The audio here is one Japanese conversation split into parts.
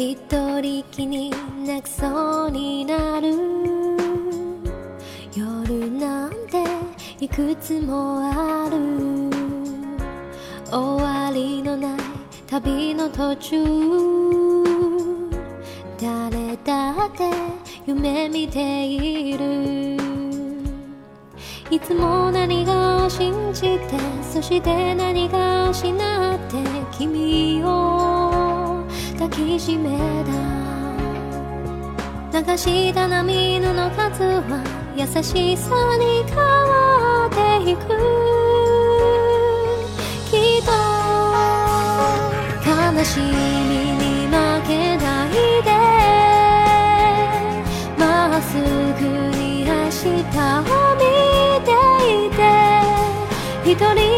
一人きり泣きそうになる。夜なんていくつもある。終わりのない旅の途中。誰だって夢見ている。いつも何が信じてそして何が失って君をきしめた。流した涙の数は優しさに変わっていく。きっと悲しみに負けないで。まっすぐに明日を見ていて。一人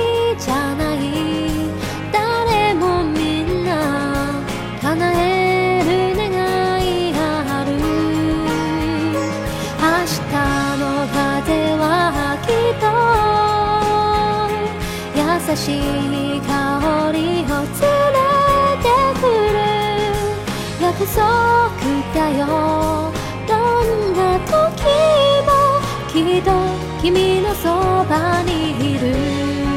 優しい香りを連れてくる。約束だよ。どんな時もきっと君のそばにいる。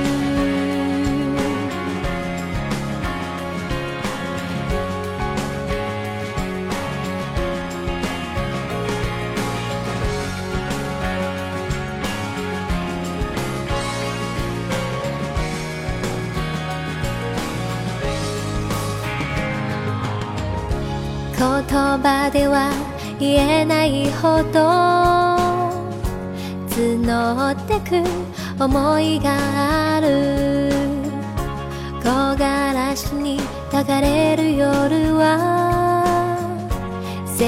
言葉では言えないほど募ってく思いがある。木枯らしに流れる夜は切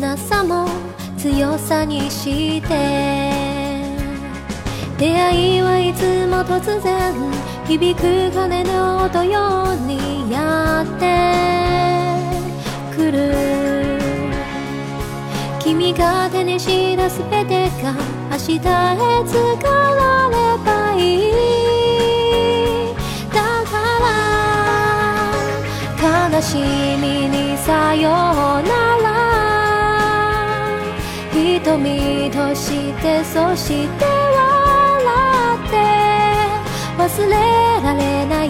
なさも強さにして出会いはいつも突然響く鐘の音ようにやってが手にした全てが明日へ使わればいいだから悲しみにさようなら瞳としてそして笑って忘れられない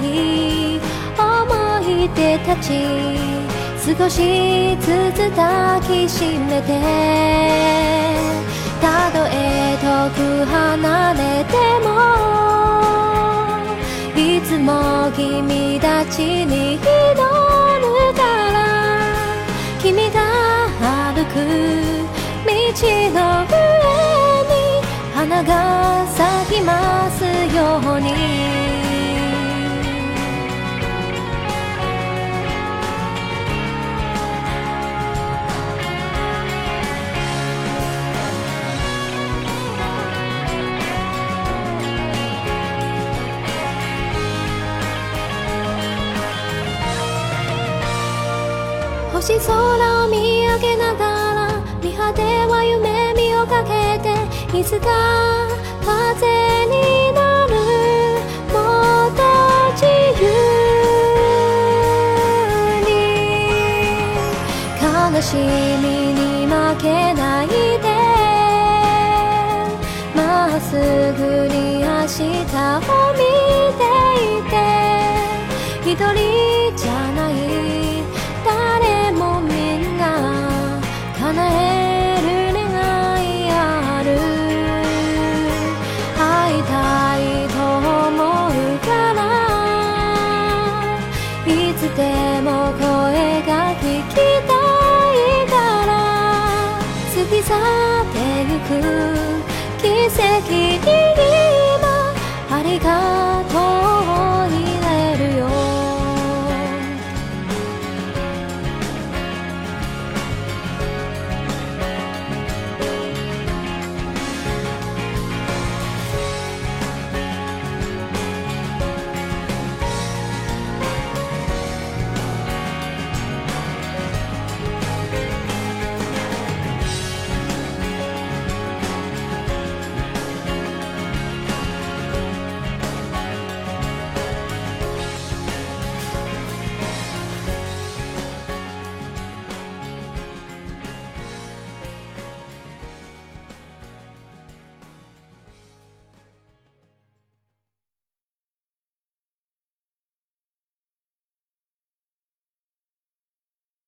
思い出たち少しずつ抱きしめてたとえ遠く離れてもいつも君たちに祈るから君が歩く道の上に花が星空を見上げながら見果ては夢見をかけていつか風になるもっと自由に悲しみに負けないでまっすぐに明日を見ていて一人つでも声が聞きたいから。過ぎ去ってゆく奇跡。